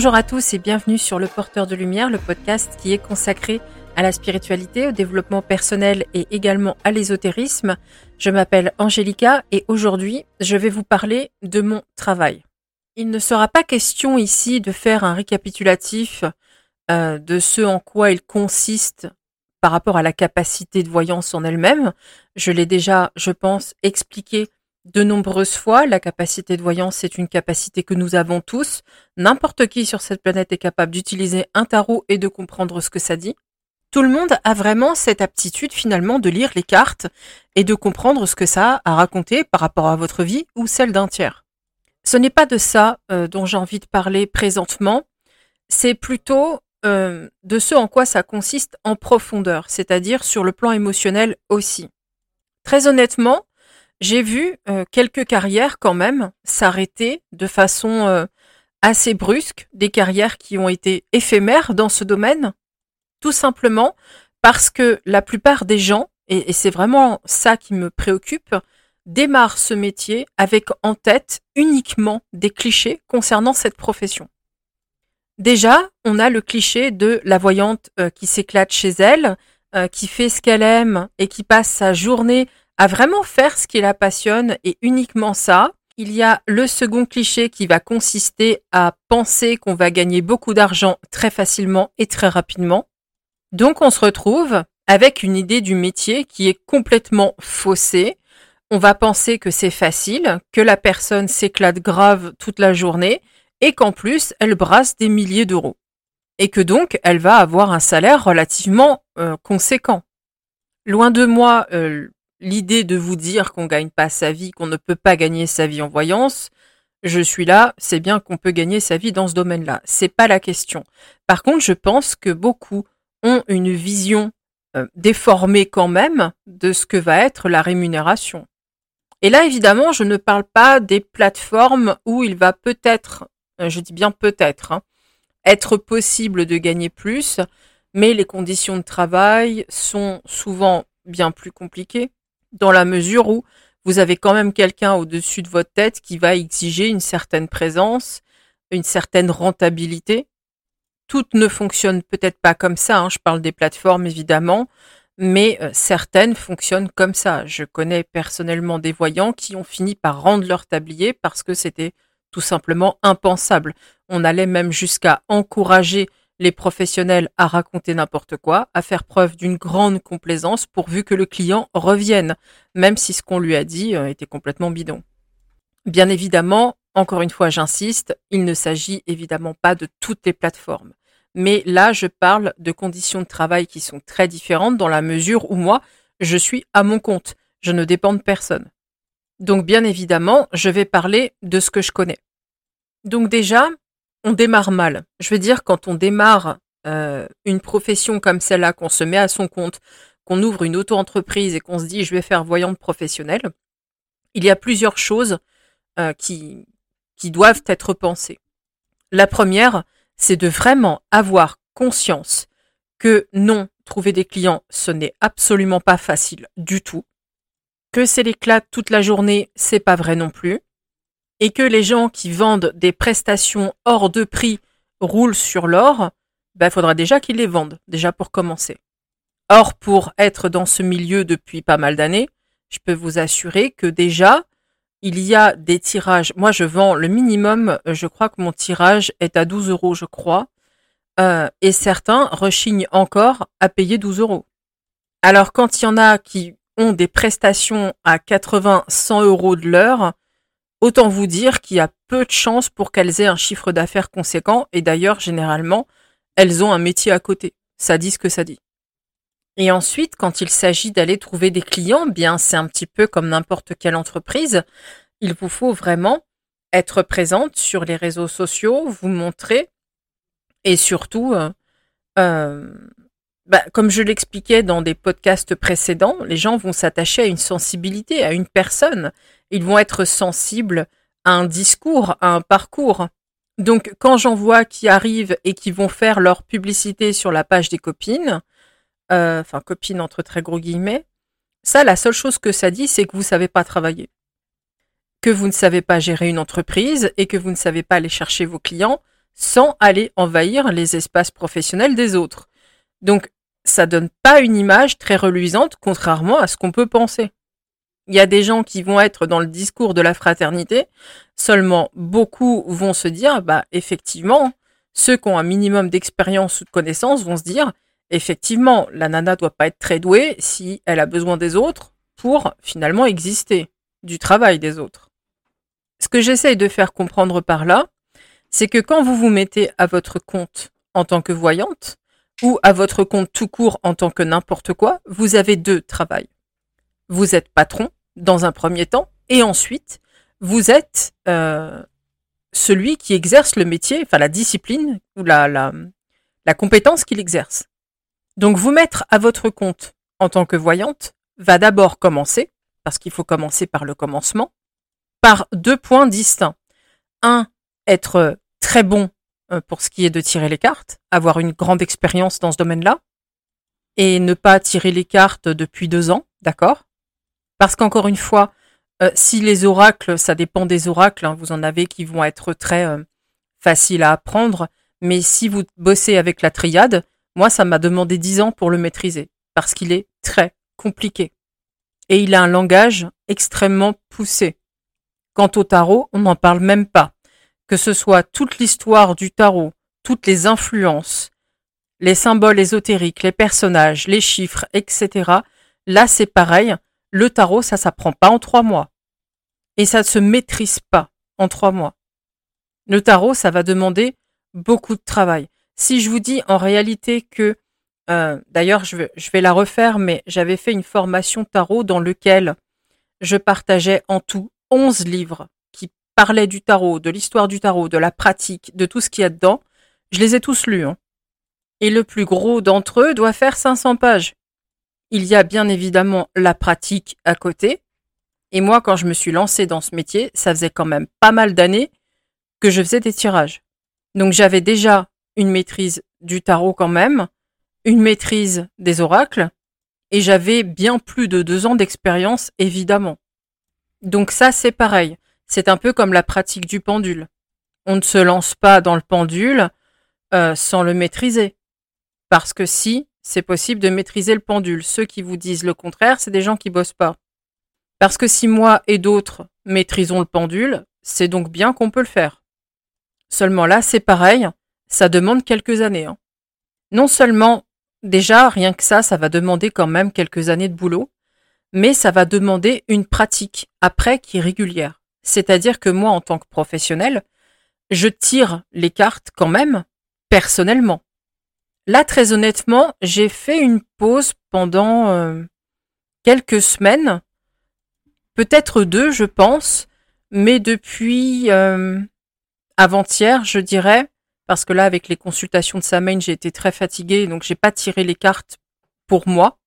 Bonjour à tous et bienvenue sur Le Porteur de Lumière, le podcast qui est consacré à la spiritualité, au développement personnel et également à l'ésotérisme. Je m'appelle Angélica et aujourd'hui je vais vous parler de mon travail. Il ne sera pas question ici de faire un récapitulatif euh, de ce en quoi il consiste par rapport à la capacité de voyance en elle-même. Je l'ai déjà, je pense, expliqué de nombreuses fois. La capacité de voyance, c'est une capacité que nous avons tous. N'importe qui sur cette planète est capable d'utiliser un tarot et de comprendre ce que ça dit. Tout le monde a vraiment cette aptitude finalement de lire les cartes et de comprendre ce que ça a à raconter par rapport à votre vie ou celle d'un tiers. Ce n'est pas de ça euh, dont j'ai envie de parler présentement, c'est plutôt euh, de ce en quoi ça consiste en profondeur, c'est-à-dire sur le plan émotionnel aussi. Très honnêtement, j'ai vu euh, quelques carrières quand même s'arrêter de façon euh, assez brusque, des carrières qui ont été éphémères dans ce domaine, tout simplement parce que la plupart des gens, et, c'est vraiment ça qui me préoccupe, démarrent ce métier avec en tête uniquement des clichés concernant cette profession. Déjà, on a le cliché de la voyante euh, qui s'éclate chez elle, qui fait ce qu'elle aime et qui passe sa journée à vraiment faire ce qui la passionne et uniquement ça. Il y a le second cliché qui va consister à penser qu'on va gagner beaucoup d'argent très facilement et très rapidement. Donc on se retrouve avec une idée du métier qui est complètement faussée. On va penser que c'est facile, que la personne s'éclate grave toute la journée et qu'en plus elle brasse des milliers d'euros. Et que donc elle va avoir un salaire relativement euh, conséquent. Loin de moi euh, l'idée de vous dire qu'on gagne pas sa vie, qu'on ne peut pas gagner sa vie en voyance, je suis là, c'est bien qu'on peut gagner sa vie dans ce domaine-là. C'est pas la question. Par contre, je pense que beaucoup ont une vision euh, déformée quand même de ce que va être la rémunération. Et là, évidemment, je ne parle pas des plateformes où il va peut-être, euh, je dis bien peut-être, hein, être possible de gagner plus, mais les conditions de travail sont souvent bien plus compliquées dans la mesure où vous avez quand même quelqu'un au-dessus de votre tête qui va exiger une certaine présence, une certaine rentabilité. Toutes ne fonctionnent peut-être pas comme ça, hein. je parle des plateformes évidemment, mais euh, certaines fonctionnent comme ça. Je connais personnellement des voyants qui ont fini par rendre leur tablier parce que c'était tout simplement impensable. On allait même jusqu'à encourager les professionnels à raconter n'importe quoi, à faire preuve d'une grande complaisance pourvu que le client revienne, même si ce qu'on lui a dit euh, était complètement bidon. Bien évidemment, encore une fois j'insiste, il ne s'agit évidemment pas de toutes les plateformes. Mais là, je parle de conditions de travail qui sont très différentes dans la mesure où moi, je suis à mon compte. Je ne dépends de personne. Donc bien évidemment, je vais parler de ce que je connais. Donc déjà, on démarre mal. Je veux dire, quand on démarre euh, une profession comme celle-là, qu'on se met à son compte, qu'on ouvre une auto-entreprise et qu'on se dit je vais faire voyante professionnelle, il y a plusieurs choses euh, qui, qui doivent être pensées. La première, c'est de vraiment avoir conscience que non, trouver des clients, ce n'est absolument pas facile du tout. Que c'est l'éclat toute la journée, c'est pas vrai non plus et que les gens qui vendent des prestations hors de prix roulent sur l'or, il ben, faudra déjà qu'ils les vendent, déjà pour commencer. Or, pour être dans ce milieu depuis pas mal d'années, je peux vous assurer que déjà, il y a des tirages. Moi, je vends le minimum, je crois que mon tirage est à 12 euros, je crois. Euh, et certains rechignent encore à payer 12 euros. Alors, quand il y en a qui ont des prestations à 80, 100 euros de l'heure, Autant vous dire qu'il y a peu de chances pour qu'elles aient un chiffre d'affaires conséquent, et d'ailleurs, généralement, elles ont un métier à côté. Ça dit ce que ça dit. Et ensuite, quand il s'agit d'aller trouver des clients, bien, c'est un petit peu comme n'importe quelle entreprise. Il vous faut vraiment être présente sur les réseaux sociaux, vous montrer, et surtout, euh, euh, bah, comme je l'expliquais dans des podcasts précédents, les gens vont s'attacher à une sensibilité, à une personne. Ils vont être sensibles à un discours, à un parcours. Donc, quand j'en vois qui arrivent et qui vont faire leur publicité sur la page des copines, euh, enfin copines entre très gros guillemets, ça, la seule chose que ça dit, c'est que vous savez pas travailler, que vous ne savez pas gérer une entreprise et que vous ne savez pas aller chercher vos clients, sans aller envahir les espaces professionnels des autres. Donc, ça donne pas une image très reluisante, contrairement à ce qu'on peut penser. Il y a des gens qui vont être dans le discours de la fraternité, seulement beaucoup vont se dire, bah, effectivement, ceux qui ont un minimum d'expérience ou de connaissances vont se dire, effectivement, la nana doit pas être très douée si elle a besoin des autres pour finalement exister, du travail des autres. Ce que j'essaye de faire comprendre par là, c'est que quand vous vous mettez à votre compte en tant que voyante, ou à votre compte tout court en tant que n'importe quoi, vous avez deux travails. Vous êtes patron dans un premier temps, et ensuite, vous êtes euh, celui qui exerce le métier, enfin la discipline ou la, la, compétence qu'il exerce. Donc vous mettre à votre compte en tant que voyante va d'abord commencer, parce qu'il faut commencer par le commencement, par deux points distincts. Un, être très bon pour ce qui est de tirer les cartes, avoir une grande expérience dans ce domaine-là, et ne pas tirer les cartes depuis deux ans, d'accord? Parce qu'encore une fois, euh, si les oracles, ça dépend des oracles, hein, vous en avez qui vont être très euh, faciles à apprendre, mais si vous bossez avec la triade, moi ça m'a demandé dix ans pour le maîtriser, parce qu'il est très compliqué. Et il a un langage extrêmement poussé. Quant au tarot, on n'en parle même pas que ce soit toute l'histoire du tarot, toutes les influences, les symboles ésotériques, les personnages, les chiffres, etc. Là, c'est pareil. Le tarot, ça s'apprend pas en trois mois. Et ça ne se maîtrise pas en trois mois. Le tarot, ça va demander beaucoup de travail. Si je vous dis en réalité que, euh, d'ailleurs, je vais, je vais la refaire, mais j'avais fait une formation tarot dans lequel je partageais en tout 11 livres parlait du tarot, de l'histoire du tarot, de la pratique, de tout ce qu'il y a dedans, je les ai tous lus. Hein. Et le plus gros d'entre eux doit faire 500 pages. Il y a bien évidemment la pratique à côté. Et moi, quand je me suis lancée dans ce métier, ça faisait quand même pas mal d'années que je faisais des tirages. Donc j'avais déjà une maîtrise du tarot quand même, une maîtrise des oracles, et j'avais bien plus de deux ans d'expérience, évidemment. Donc ça, c'est pareil. C'est un peu comme la pratique du pendule. On ne se lance pas dans le pendule euh, sans le maîtriser. Parce que si, c'est possible de maîtriser le pendule. Ceux qui vous disent le contraire, c'est des gens qui bossent pas. Parce que si moi et d'autres maîtrisons le pendule, c'est donc bien qu'on peut le faire. Seulement là, c'est pareil, ça demande quelques années. Hein. Non seulement, déjà, rien que ça, ça va demander quand même quelques années de boulot, mais ça va demander une pratique après qui est régulière. C'est-à-dire que moi, en tant que professionnel, je tire les cartes quand même personnellement. Là, très honnêtement, j'ai fait une pause pendant euh, quelques semaines, peut-être deux, je pense, mais depuis euh, avant-hier, je dirais, parce que là, avec les consultations de Samaine, j'ai été très fatiguée, donc j'ai pas tiré les cartes pour moi.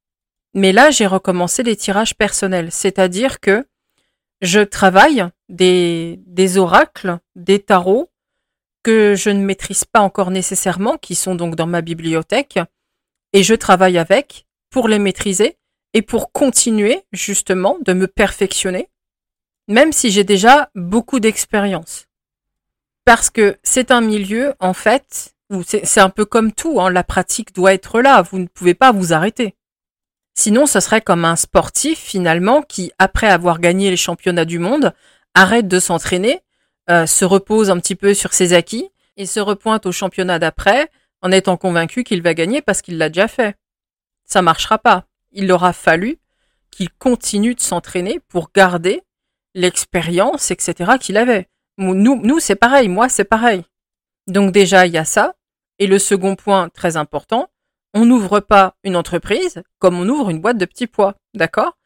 Mais là, j'ai recommencé les tirages personnels, c'est-à-dire que je travaille des, oracles, des tarots que je ne maîtrise pas encore nécessairement, qui sont donc dans ma bibliothèque, et je travaille avec pour les maîtriser et pour continuer justement de me perfectionner, même si j'ai déjà beaucoup d'expérience. Parce que c'est un milieu, en fait, où c'est un peu comme tout, hein, la pratique doit être là, vous ne pouvez pas vous arrêter. Sinon, ce serait comme un sportif finalement qui, après avoir gagné les championnats du monde, arrête de s'entraîner, euh, se repose un petit peu sur ses acquis et se repointe au championnat d'après en étant convaincu qu'il va gagner parce qu'il l'a déjà fait. Ça marchera pas. Il aura fallu qu'il continue de s'entraîner pour garder l'expérience, etc. qu'il avait. Nous, nous c'est pareil. Moi, c'est pareil. Donc déjà, il y a ça. Et le second point très important, on n'ouvre pas une entreprise comme on ouvre une boîte de petits pois, d'accord?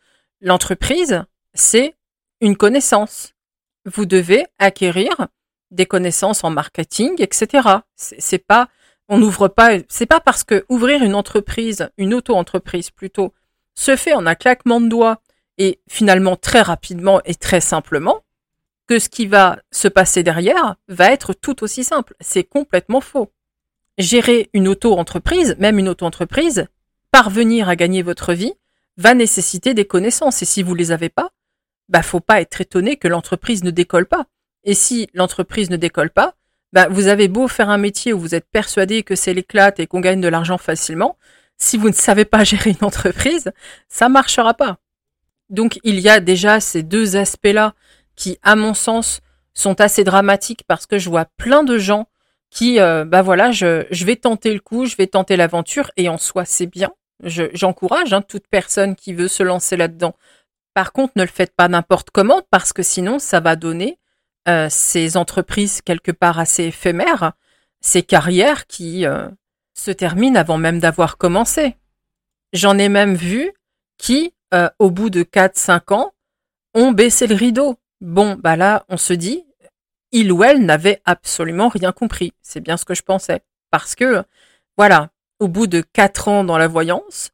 L'entreprise, c'est une connaissance. Vous devez acquérir des connaissances en marketing, etc. C'est pas, on n'ouvre pas, c'est pas parce que ouvrir une entreprise, une auto-entreprise plutôt, se fait en un claquement de doigts et finalement très rapidement et très simplement, que ce qui va se passer derrière va être tout aussi simple. C'est complètement faux gérer une auto-entreprise, même une auto-entreprise, parvenir à gagner votre vie, va nécessiter des connaissances. Et si vous les avez pas, bah, faut pas être étonné que l'entreprise ne décolle pas. Et si l'entreprise ne décolle pas, bah, vous avez beau faire un métier où vous êtes persuadé que c'est l'éclate et qu'on gagne de l'argent facilement, si vous ne savez pas gérer une entreprise, ça marchera pas. Donc il y a déjà ces deux aspects-là qui, à mon sens, sont assez dramatiques parce que je vois plein de gens qui, euh, bah voilà, je, je, vais tenter le coup, je vais tenter l'aventure et en soi c'est bien. J'encourage hein, toute personne qui veut se lancer là-dedans. Par contre, ne le faites pas n'importe comment parce que sinon ça va donner euh, ces entreprises quelque part assez éphémères, ces carrières qui euh, se terminent avant même d'avoir commencé. J'en ai même vu qui, euh, au bout de 4-5 ans, ont baissé le rideau. Bon, bah là, on se dit, il ou elle n'avait absolument rien compris. C'est bien ce que je pensais. Parce que, voilà, au bout de quatre ans dans la voyance,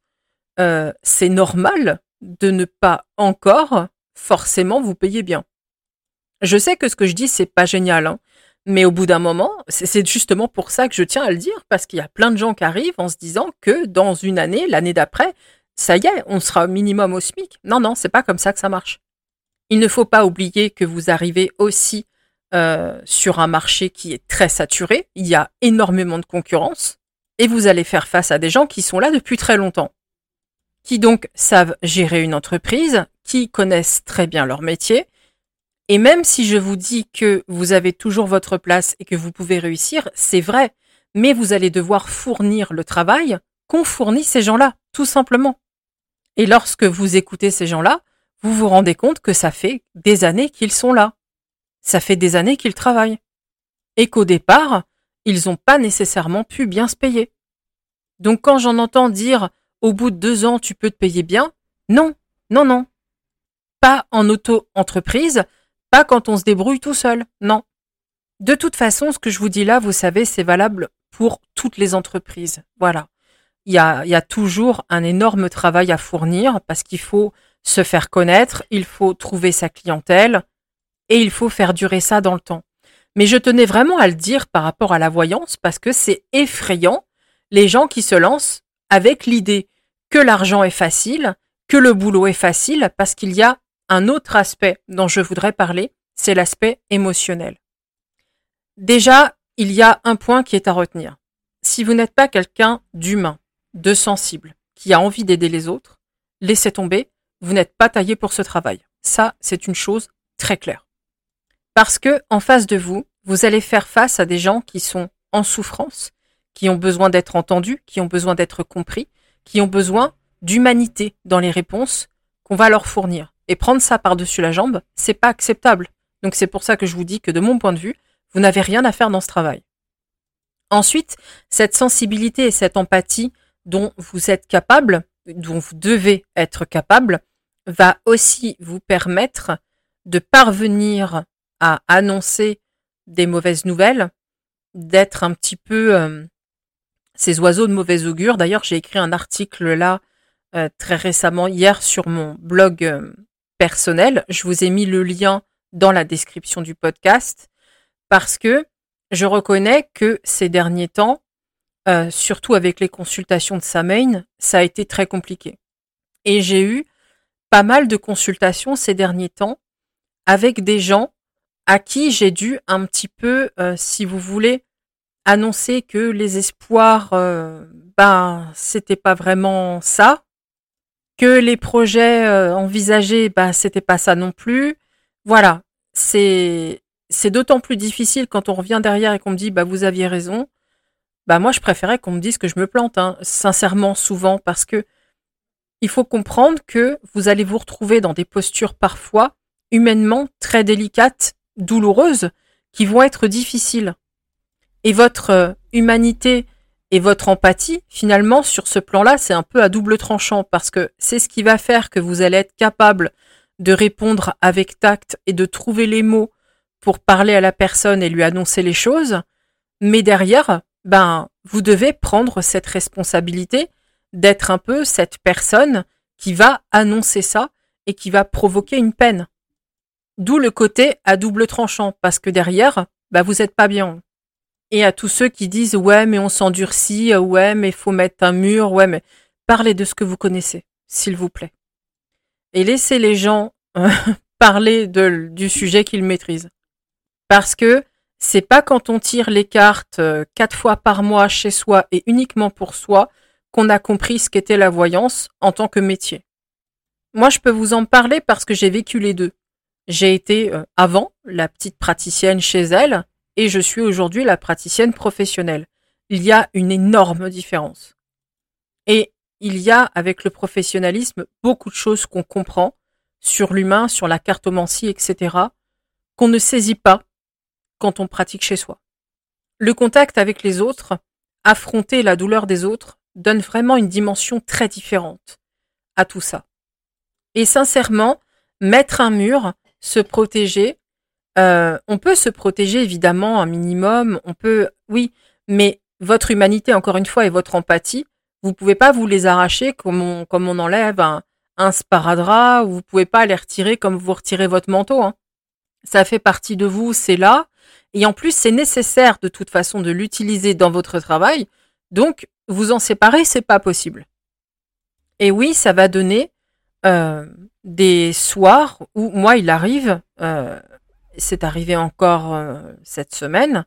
euh, c'est normal de ne pas encore forcément vous payer bien. Je sais que ce que je dis, c'est pas génial, hein, mais au bout d'un moment, c'est justement pour ça que je tiens à le dire, parce qu'il y a plein de gens qui arrivent en se disant que dans une année, l'année d'après, ça y est, on sera au minimum au SMIC. Non, non, c'est pas comme ça que ça marche. Il ne faut pas oublier que vous arrivez aussi euh, sur un marché qui est très saturé. Il y a énormément de concurrence et vous allez faire face à des gens qui sont là depuis très longtemps, qui donc savent gérer une entreprise, qui connaissent très bien leur métier. Et même si je vous dis que vous avez toujours votre place et que vous pouvez réussir, c'est vrai, mais vous allez devoir fournir le travail qu'ont fourni ces gens-là, tout simplement. Et lorsque vous écoutez ces gens-là, vous vous rendez compte que ça fait des années qu'ils sont là. Ça fait des années qu'ils travaillent. Et qu'au départ, ils n'ont pas nécessairement pu bien se payer. Donc quand j'en entends dire au bout de deux ans tu peux te payer bien, non, non, non. Pas en auto-entreprise, pas quand on se débrouille tout seul, non. De toute façon, ce que je vous dis là, vous savez, c'est valable pour toutes les entreprises. Voilà. Il y a, il y a toujours un énorme travail à fournir parce qu'il faut se faire connaître, il faut trouver sa clientèle et il faut faire durer ça dans le temps. Mais je tenais vraiment à le dire par rapport à la voyance parce que c'est effrayant les gens qui se lancent avec l'idée que l'argent est facile, que le boulot est facile, parce qu'il y a un autre aspect dont je voudrais parler, c'est l'aspect émotionnel. Déjà, il y a un point qui est à retenir. Si vous n'êtes pas quelqu'un d'humain, de sensible, qui a envie d'aider les autres, laissez tomber, vous n'êtes pas taillé pour ce travail. Ça, c'est une chose très claire. Parce que, en face de vous, vous allez faire face à des gens qui sont en souffrance, qui ont besoin d'être entendus, qui ont besoin d'être compris, qui ont besoin d'humanité dans les réponses qu'on va leur fournir. Et prendre ça par-dessus la jambe, c'est pas acceptable. Donc c'est pour ça que je vous dis que de mon point de vue, vous n'avez rien à faire dans ce travail. Ensuite, cette sensibilité et cette empathie dont vous êtes capable, dont vous devez être capable, va aussi vous permettre de parvenir à annoncer des mauvaises nouvelles, d'être un petit peu euh, ces oiseaux de mauvais augure. D'ailleurs, j'ai écrit un article là euh, très récemment, hier, sur mon blog euh, personnel. Je vous ai mis le lien dans la description du podcast parce que je reconnais que ces derniers temps, surtout avec les consultations de Samain, ça a été très compliqué. Et j'ai eu pas mal de consultations ces derniers temps avec des gens à qui j'ai dû un petit peu, euh, si vous voulez, annoncer que les espoirs, euh, ben, c'était pas vraiment ça, que les projets euh, envisagés, ben, c'était pas ça non plus. Voilà, c'est c'est d'autant plus difficile quand on revient derrière et qu'on me dit, bah vous aviez raison. Bah moi, je préférais qu'on me dise que je me plante, hein, sincèrement, souvent, parce que il faut comprendre que vous allez vous retrouver dans des postures parfois humainement très délicates douloureuses qui vont être difficiles. Et votre euh, humanité et votre empathie, finalement, sur ce plan-là, c'est un peu à double tranchant parce que c'est ce qui va faire que vous allez être capable de répondre avec tact et de trouver les mots pour parler à la personne et lui annoncer les choses. Mais derrière, ben, vous devez prendre cette responsabilité d'être un peu cette personne qui va annoncer ça et qui va provoquer une peine. D'où le côté à double tranchant, parce que derrière, bah vous êtes pas bien. Et à tous ceux qui disent ouais mais on s'endurcit, ouais mais faut mettre un mur, ouais mais parlez de ce que vous connaissez, s'il vous plaît. Et laissez les gens euh, parler de, du sujet qu'ils maîtrisent. Parce que C'est pas quand on tire les cartes euh, quatre fois par mois chez soi et uniquement pour soi qu'on a compris ce qu'était la voyance en tant que métier. Moi, je peux vous en parler parce que j'ai vécu les deux. J'ai été euh, avant la petite praticienne chez elle et je suis aujourd'hui la praticienne professionnelle. Il y a une énorme différence. Et il y a avec le professionnalisme beaucoup de choses qu'on comprend sur l'humain, sur la cartomancie, etc., qu'on ne saisit pas quand on pratique chez soi. Le contact avec les autres, affronter la douleur des autres, donne vraiment une dimension très différente à tout ça. Et sincèrement, mettre un mur, se protéger, euh, on peut se protéger évidemment un minimum, on peut, oui, mais votre humanité, encore une fois, et votre empathie, vous pouvez pas vous les arracher comme on, comme on enlève un, un sparadrap, ou vous pouvez pas les retirer comme vous retirez votre manteau. Hein. Ça fait partie de vous, c'est là. Et en plus, c'est nécessaire de toute façon de l'utiliser dans votre travail. Donc, vous en séparer, c'est pas possible. Et oui, ça va donner euh, des soirs où moi, il arrive, euh, c'est arrivé encore euh, cette semaine,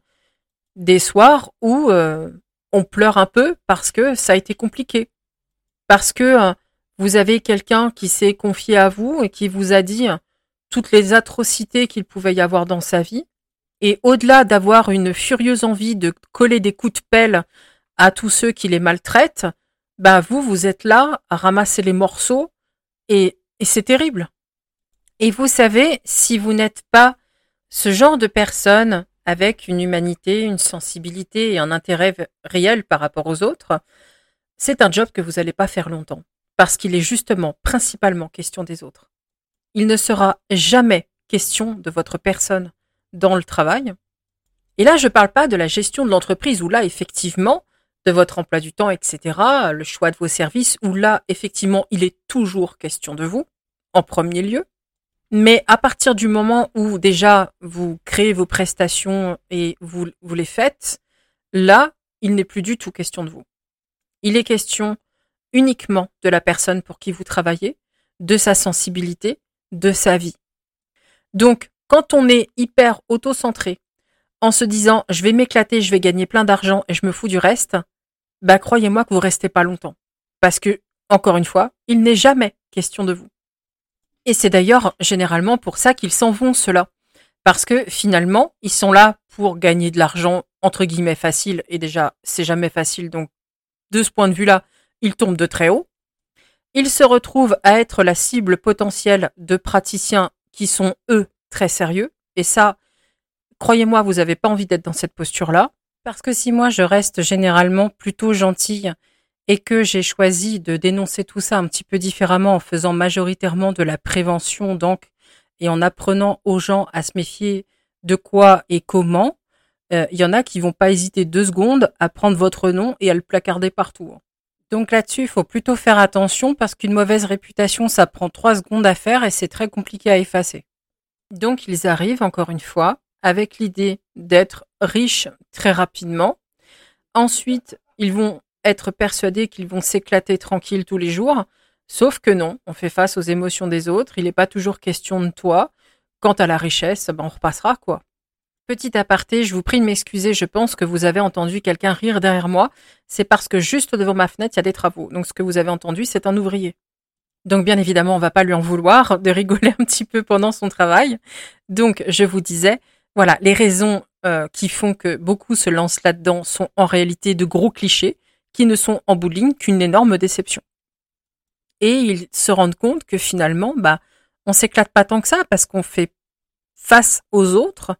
des soirs où on pleure un peu parce que ça a été compliqué, parce que vous avez quelqu'un qui s'est confié à vous et qui vous a dit toutes les atrocités qu'il pouvait y avoir dans sa vie. Et au-delà d'avoir une furieuse envie de coller des coups de pelle à tous ceux qui les maltraitent, bah vous, vous êtes là à ramasser les morceaux et, c'est terrible. Et vous savez, si vous n'êtes pas ce genre de personne avec une humanité, une sensibilité et un intérêt réel par rapport aux autres, c'est un job que vous n'allez pas faire longtemps parce qu'il est justement principalement question des autres. Il ne sera jamais question de votre personne dans le travail. Et là, je ne parle pas de la gestion de l'entreprise où là, effectivement, de votre emploi du temps, etc., le choix de vos services, où là, effectivement, il est toujours question de vous, en premier lieu. Mais à partir du moment où déjà vous créez vos prestations et vous, les faites, là, il n'est plus du tout question de vous. Il est question uniquement de la personne pour qui vous travaillez, de sa sensibilité, de sa vie. Donc, quand on est hyper auto-centré, en se disant je vais m'éclater, je vais gagner plein d'argent et je me fous du reste, bah croyez-moi que vous restez pas longtemps. Parce que, encore une fois, il n'est jamais question de vous. Et c'est d'ailleurs généralement pour ça qu'ils s'en vont, ceux-là. Parce que finalement, ils sont là pour gagner de l'argent, entre guillemets, facile. Et déjà, c'est jamais facile. Donc, de ce point de vue-là, il tombe de très haut. Il se retrouve à être la cible potentielle de praticiens qui sont, eux, très sérieux. Et ça, croyez-moi, vous n'avez pas envie d'être dans cette posture-là. Parce que si moi, je reste généralement plutôt gentille et que j'ai choisi de dénoncer tout ça un petit peu différemment en faisant majoritairement de la prévention, donc, et en apprenant aux gens à se méfier de quoi et comment, euh, il y en a qui vont pas hésiter deux secondes à prendre votre nom et à le placarder partout. Hein. Donc là-dessus, il faut plutôt faire attention parce qu'une mauvaise réputation, ça prend trois secondes à faire et c'est très compliqué à effacer. Donc ils arrivent, encore une fois, avec l'idée d'être riches très rapidement. Ensuite, ils vont être persuadés qu'ils vont s'éclater tranquille tous les jours. Sauf que non, on fait face aux émotions des autres. Il n'est pas toujours question de toi. Quant à la richesse, ben on repassera, quoi. Petit aparté, je vous prie de m'excuser, je pense que vous avez entendu quelqu'un rire derrière moi. C'est parce que juste devant ma fenêtre, il y a des travaux. Donc ce que vous avez entendu, c'est un ouvrier. Donc bien évidemment, on va pas lui en vouloir de rigoler un petit peu pendant son travail. Donc je vous disais, voilà, les raisons euh, qui font que beaucoup se lancent là-dedans sont en réalité de gros clichés qui ne sont en bout de ligne qu'une énorme déception. Et ils se rendent compte que finalement, bah, on s'éclate pas tant que ça parce qu'on fait face aux autres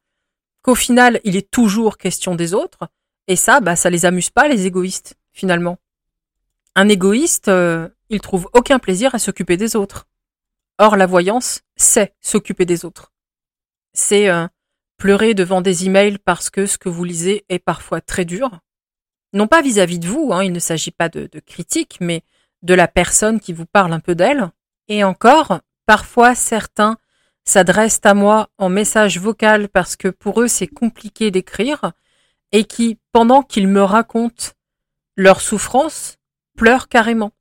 qu'au final, il est toujours question des autres. Et ça, bah, ça les amuse pas, les égoïstes, finalement. Un égoïste, euh, il trouve aucun plaisir à s'occuper des autres. Or, la voyance, c'est s'occuper des autres. C'est euh, pleurer devant des emails parce que ce que vous lisez est parfois très dur. Non pas vis-à-vis de vous, hein, il ne s'agit pas de, critique, mais de la personne qui vous parle un peu d'elle. Et encore, parfois certains s'adressent à moi en message vocal parce que pour eux c'est compliqué d'écrire et qui, pendant qu'ils me racontent leur souffrance, pleurent carrément.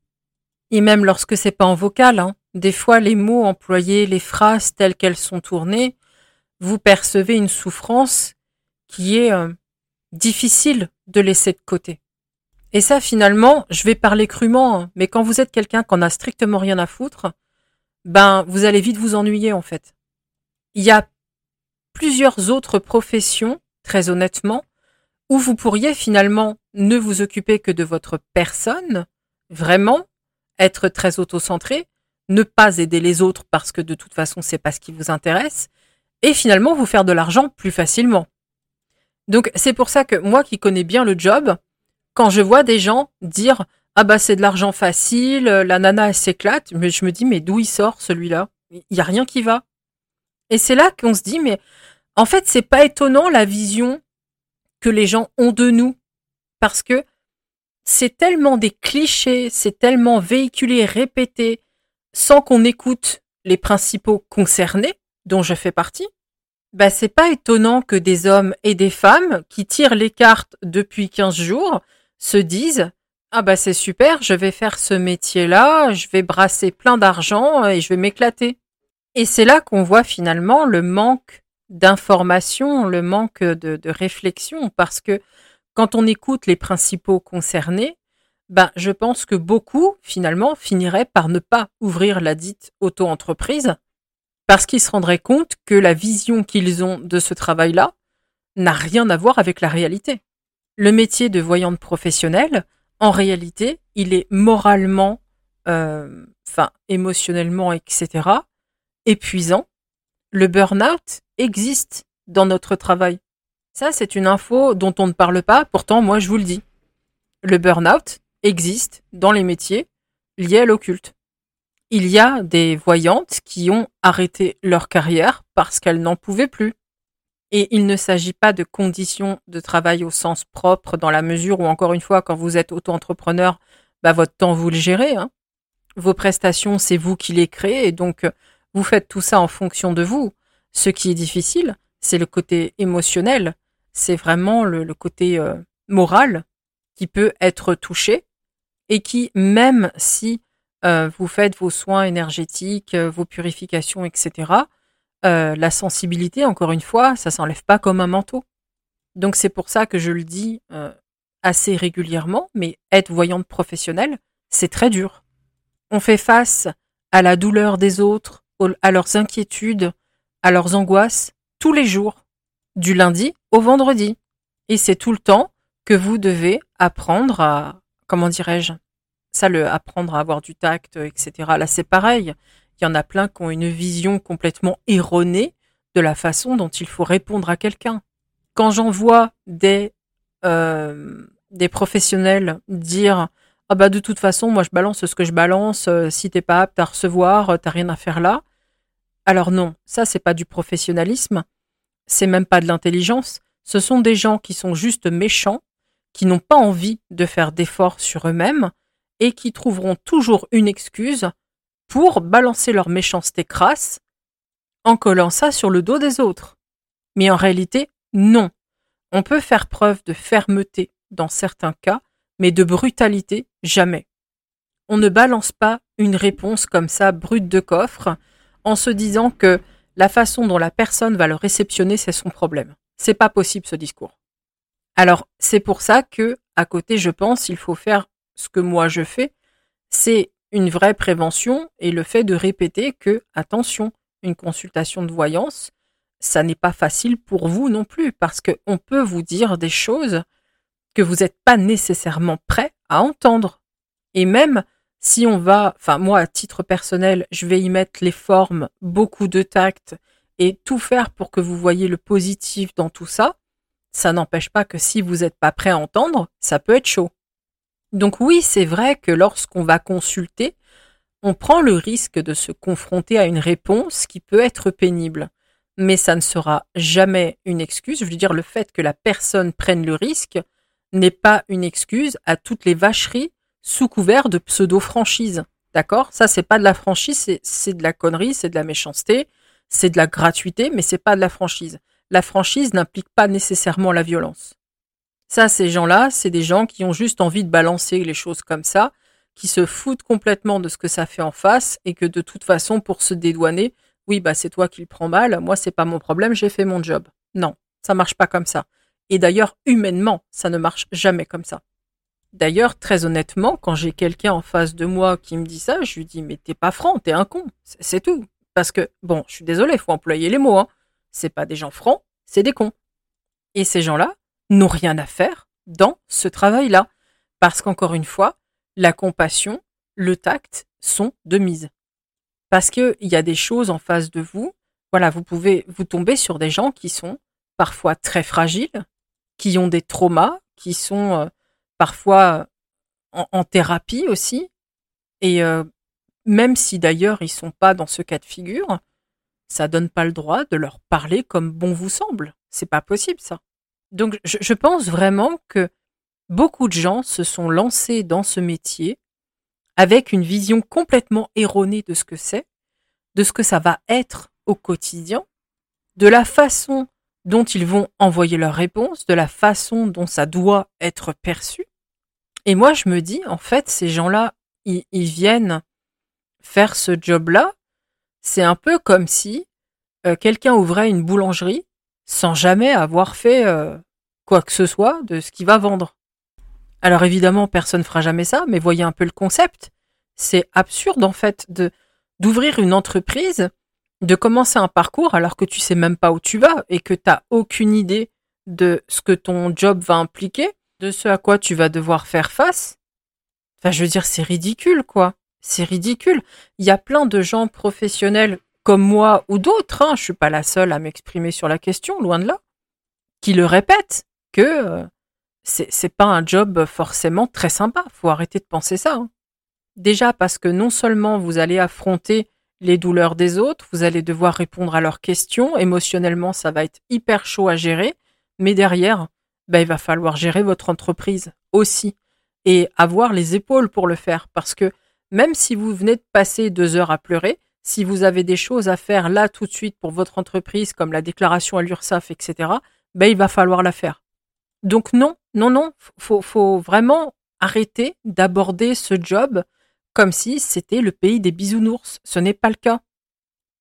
Et même lorsque c'est pas en vocal, hein, des fois les mots employés, les phrases telles qu'elles sont tournées, vous percevez une souffrance qui est euh, difficile de laisser de côté. Et ça, finalement, je vais parler crûment, hein, mais quand vous êtes quelqu'un qui en a strictement rien à foutre, ben, vous allez vite vous ennuyer, en fait. Il y a plusieurs autres professions, très honnêtement, où vous pourriez finalement ne vous occuper que de votre personne, vraiment, être très auto-centré, ne pas aider les autres parce que de toute façon c'est pas ce qui vous intéresse, et finalement vous faire de l'argent plus facilement. Donc c'est pour ça que moi qui connais bien le job, quand je vois des gens dire ah bah c'est de l'argent facile, la nana elle s'éclate, mais je me dis mais d'où il sort celui-là? Il y a rien qui va. Et c'est là qu'on se dit mais en fait c'est pas étonnant la vision que les gens ont de nous parce que c'est tellement des clichés, c'est tellement véhiculé, répété, sans qu'on écoute les principaux concernés, dont je fais partie, bah c'est pas étonnant que des hommes et des femmes qui tirent les cartes depuis 15 jours se disent ah bah c'est super, je vais faire ce métier-là, je vais brasser plein d'argent et je vais m'éclater. Et c'est là qu'on voit finalement le manque d'information, le manque de, réflexion, parce que quand on écoute les principaux concernés, ben, je pense que beaucoup, finalement, finiraient par ne pas ouvrir la dite auto-entreprise parce qu'ils se rendraient compte que la vision qu'ils ont de ce travail-là n'a rien à voir avec la réalité. Le métier de voyante professionnelle, en réalité, il est moralement, euh, enfin, émotionnellement, etc., épuisant. Le burn-out existe dans notre travail. Ça, c'est une info dont on ne parle pas, pourtant, moi, je vous le dis. Le burn-out, existe dans les métiers liés à l'occulte. Il y a des voyantes qui ont arrêté leur carrière parce qu'elles n'en pouvaient plus. Et il ne s'agit pas de conditions de travail au sens propre, dans la mesure où, encore une fois, quand vous êtes auto-entrepreneur, bah, votre temps, vous le gérez. Hein. Vos prestations, c'est vous qui les créez, et donc vous faites tout ça en fonction de vous. Ce qui est difficile, c'est le côté émotionnel, c'est vraiment le, côté euh, moral qui peut être touché et qui, même si euh, vous faites vos soins énergétiques, euh, vos purifications, etc., euh, la sensibilité, encore une fois, ça s'enlève pas comme un manteau. Donc c'est pour ça que je le dis assez régulièrement, mais être voyante professionnelle, c'est très dur. On fait face à la douleur des autres, à leurs inquiétudes, à leurs angoisses, tous les jours, du lundi au vendredi. Et c'est tout le temps que vous devez apprendre à, comment dirais-je, ça, le apprendre à avoir du tact, etc. Là, c'est pareil. Il y en a plein qui ont une vision complètement erronée de la façon dont il faut répondre à quelqu'un. Quand j'en vois des, euh, des professionnels dire ah bah de toute façon moi je balance ce que je balance euh, si t'es pas apte à recevoir euh, t'as rien à faire là alors non ça c'est pas du professionnalisme c'est même pas de l'intelligence ce sont des gens qui sont juste méchants qui n'ont pas envie de faire d'efforts sur eux-mêmes et qui trouveront toujours une excuse pour balancer leur méchanceté crasse en collant ça sur le dos des autres. Mais en réalité, non. On peut faire preuve de fermeté dans certains cas, mais de brutalité, jamais. On ne balance pas une réponse comme ça, brute de coffre, en se disant que la façon dont la personne va le réceptionner, c'est son problème. C'est pas possible ce discours. Alors, c'est pour ça que, à côté, je pense, il faut faire ce que moi je fais, c'est une vraie prévention et le fait de répéter que, attention, une consultation de voyance, ça n'est pas facile pour vous non plus, parce qu'on peut vous dire des choses que vous n'êtes pas nécessairement prêt à entendre. Et même si on va, enfin moi à titre personnel, je vais y mettre les formes, beaucoup de tact et tout faire pour que vous voyez le positif dans tout ça, ça n'empêche pas que si vous n'êtes pas prêt à entendre, ça peut être chaud. Donc oui, c'est vrai que lorsqu'on va consulter, on prend le risque de se confronter à une réponse qui peut être pénible. Mais ça ne sera jamais une excuse. Je veux dire, le fait que la personne prenne le risque n'est pas une excuse à toutes les vacheries sous couvert de pseudo-franchise. D'accord? Ça, c'est pas de la franchise, c'est de la connerie, c'est de la méchanceté, c'est de la gratuité, mais c'est pas de la franchise la franchise n'implique pas nécessairement la violence. Ça, ces gens-là, c'est des gens qui ont juste envie de balancer les choses comme ça, qui se foutent complètement de ce que ça fait en face et que de toute façon, pour se dédouaner, oui, bah c'est toi qui le prends mal, moi c'est pas mon problème, j'ai fait mon job. Non, ça marche pas comme ça. Et d'ailleurs, humainement, ça ne marche jamais comme ça. D'ailleurs, très honnêtement, quand j'ai quelqu'un en face de moi qui me dit ça, je lui dis mais t'es pas franc, t'es un con, c'est tout. Parce que bon, je suis désolé, faut employer les mots. Hein. C'est pas des gens francs, c'est des cons. Et ces gens-là n'ont rien à faire dans ce travail-là, parce qu'encore une fois, la compassion, le tact sont de mise. Parce qu'il y a des choses en face de vous. Voilà, vous pouvez vous tomber sur des gens qui sont parfois très fragiles, qui ont des traumas, qui sont euh, parfois en, thérapie aussi. Et euh, même si d'ailleurs ils sont pas dans ce cas de figure, ça donne pas le droit de leur parler comme bon vous semble. C'est pas possible ça. Donc je pense vraiment que beaucoup de gens se sont lancés dans ce métier avec une vision complètement erronée de ce que c'est, de ce que ça va être au quotidien, de la façon dont ils vont envoyer leurs réponses, de la façon dont ça doit être perçu. Et moi, je me dis, en fait, ces gens-là, ils, viennent faire ce job-là. C'est un peu comme si euh, quelqu'un ouvrait une boulangerie sans jamais avoir fait euh, quoi que ce soit de ce qu'il va vendre. Alors évidemment, personne ne fera jamais ça, mais voyez un peu le concept. C'est absurde en fait de d'ouvrir une entreprise, de commencer un parcours alors que tu sais même pas où tu vas et que tu aucune idée de ce que ton job va impliquer, de ce à quoi tu vas devoir faire face. Enfin, je veux dire, c'est ridicule, quoi. C'est ridicule. Il y a plein de gens professionnels comme moi ou d'autres, hein, je suis pas la seule à m'exprimer sur la question, loin de là, qui le répètent que euh, c'est pas un job forcément très sympa. Faut arrêter de penser ça. Hein. Déjà parce que non seulement vous allez affronter les douleurs des autres, vous allez devoir répondre à leurs questions, émotionnellement ça va être hyper chaud à gérer, mais derrière, bah, il va falloir gérer votre entreprise aussi et avoir les épaules pour le faire parce que même si vous venez de passer deux heures à pleurer, si vous avez des choses à faire là tout de suite pour votre entreprise comme la déclaration à l'URSSAF, etc., ben, il va falloir la faire. Donc non, non, non, faut, faut vraiment arrêter d'aborder ce job comme si c'était le pays des bisounours. Ce n'est pas le cas.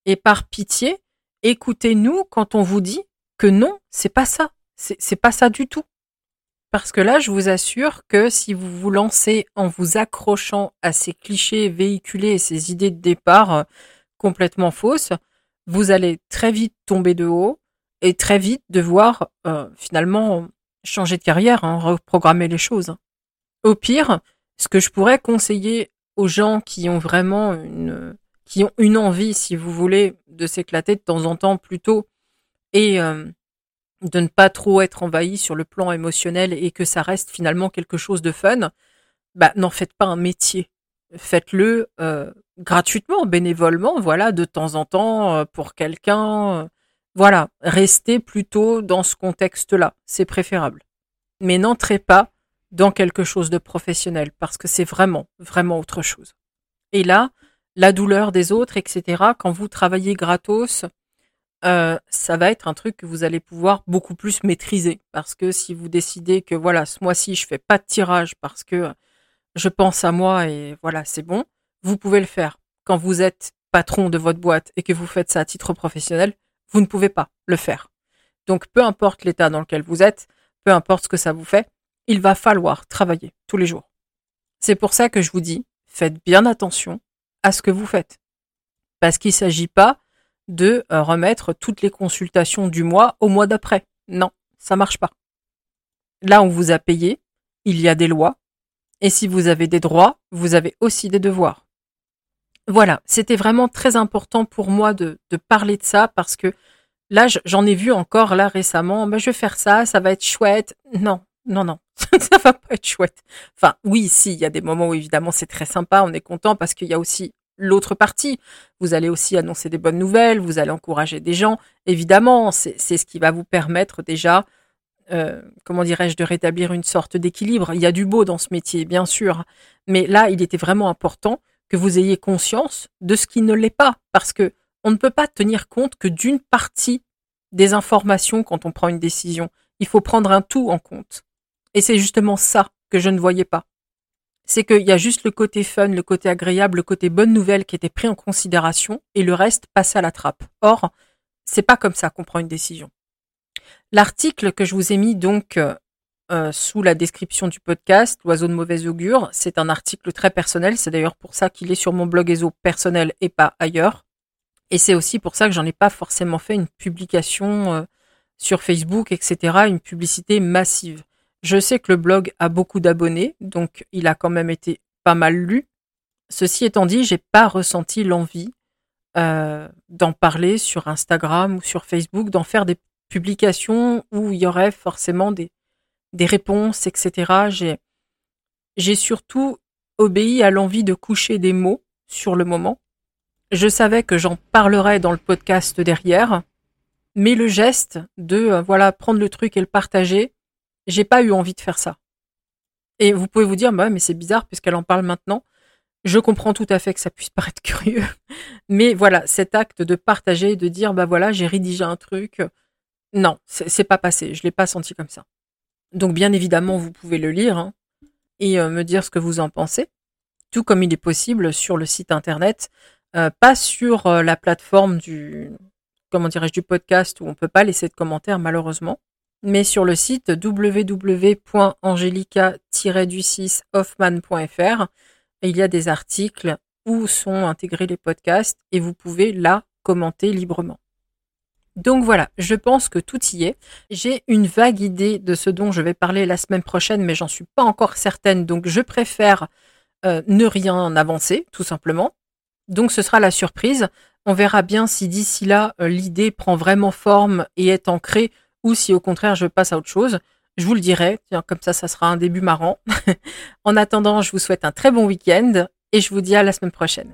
Et par pitié, écoutez-nous quand on vous dit que non, c'est pas ça. C'est pas ça du tout. Parce que là, je vous assure que si vous vous lancez en vous accrochant à ces clichés véhiculés et ces idées de départ complètement fausses, vous allez très vite tomber de haut et très vite devoir euh, finalement changer de carrière, hein, reprogrammer les choses. Au pire, ce que je pourrais conseiller aux gens qui ont vraiment une, qui ont une envie, si vous voulez, de s'éclater de temps en temps plutôt et euh, de ne pas trop être envahi sur le plan émotionnel et que ça reste finalement quelque chose de fun, bah n'en faites pas un métier. Faites-le euh, gratuitement, bénévolement, voilà, de temps en temps euh, pour quelqu'un voilà, restez plutôt dans ce contexte-là, c'est préférable. Mais n'entrez pas dans quelque chose de professionnel, parce que c'est vraiment, vraiment autre chose. Et là, la douleur des autres, etc., quand vous travaillez gratos, euh, ça va être un truc que vous allez pouvoir beaucoup plus maîtriser. Parce que si vous décidez que voilà, ce mois-ci, je fais pas de tirage parce que je pense à moi et voilà, c'est bon, vous pouvez le faire. Quand vous êtes patron de votre boîte et que vous faites ça à titre professionnel, vous ne pouvez pas le faire. Donc peu importe l'état dans lequel vous êtes, peu importe ce que ça vous fait, il va falloir travailler tous les jours. C'est pour ça que je vous dis, faites bien attention à ce que vous faites. Parce qu'il ne s'agit pas de euh, remettre toutes les consultations du mois au mois d'après. Non, ça marche pas. Là, on vous a payé, il y a des lois, et si vous avez des droits, vous avez aussi des devoirs. Voilà, c'était vraiment très important pour moi de, parler de ça parce que là, j'en ai vu encore là récemment, ben, je vais faire ça, ça va être chouette. Non, non, non, ça va pas être chouette. Enfin, oui, si, il y a des moments où évidemment c'est très sympa, on est content parce qu'il y a aussi l'autre partie. Vous allez aussi annoncer des bonnes nouvelles, vous allez encourager des gens. Évidemment, c'est ce qui va vous permettre déjà, euh, comment dirais-je, de rétablir une sorte d'équilibre. Il y a du beau dans ce métier, bien sûr, mais là, il était vraiment important que vous ayez conscience de ce qui ne l'est pas, parce que on ne peut pas tenir compte que d'une partie des informations quand on prend une décision. Il faut prendre un tout en compte. Et c'est justement ça que je ne voyais pas. C'est qu'il y a juste le côté fun, le côté agréable, le côté bonne nouvelle qui était pris en considération et le reste passe à la trappe. Or, c'est pas comme ça qu'on prend une décision. L'article que je vous ai mis donc euh, sous la description du podcast, L'oiseau de mauvaise augure, c'est un article très personnel. C'est d'ailleurs pour ça qu'il est sur mon blog ESO personnel et pas ailleurs. Et c'est aussi pour ça que j'en ai pas forcément fait une publication euh, sur Facebook, etc., une publicité massive. Je sais que le blog a beaucoup d'abonnés, donc il a quand même été pas mal lu. Ceci étant dit, j'ai pas ressenti l'envie euh, d'en parler sur Instagram ou sur Facebook, d'en faire des publications où il y aurait forcément des, des réponses, etc. J'ai, surtout obéi à l'envie de coucher des mots sur le moment. Je savais que j'en parlerais dans le podcast derrière, mais le geste de euh, voilà prendre le truc et le partager, j'ai pas eu envie de faire ça. Et vous pouvez vous dire bah mais c'est bizarre puisqu'elle en parle maintenant. Je comprends tout à fait que ça puisse paraître curieux, mais voilà, cet acte de partager, de dire bah voilà, j'ai rédigé un truc, non, c'est pas passé, je l'ai pas senti comme ça. Donc bien évidemment, vous pouvez le lire hein, et euh, me dire ce que vous en pensez, tout comme il est possible sur le site internet, euh, pas sur euh, la plateforme du comment dirais-je du podcast où on peut pas laisser de commentaires malheureusement, mais sur le site www.angelica-du6hoffman.fr il y a des articles où sont intégrés les podcasts et vous pouvez là commenter librement. Donc voilà, je pense que tout y est. J'ai une vague idée de ce dont je vais parler la semaine prochaine, mais j'en suis pas encore certaine, donc je préfère euh, ne rien avancer, tout simplement. Donc ce sera la surprise. On verra bien si d'ici là, euh, l'idée prend vraiment forme et est ancrée, ou si au contraire je passe à autre chose. Je vous le dirai, comme ça, ça sera un début marrant. en attendant, je vous souhaite un très bon week-end et je vous dis à la semaine prochaine.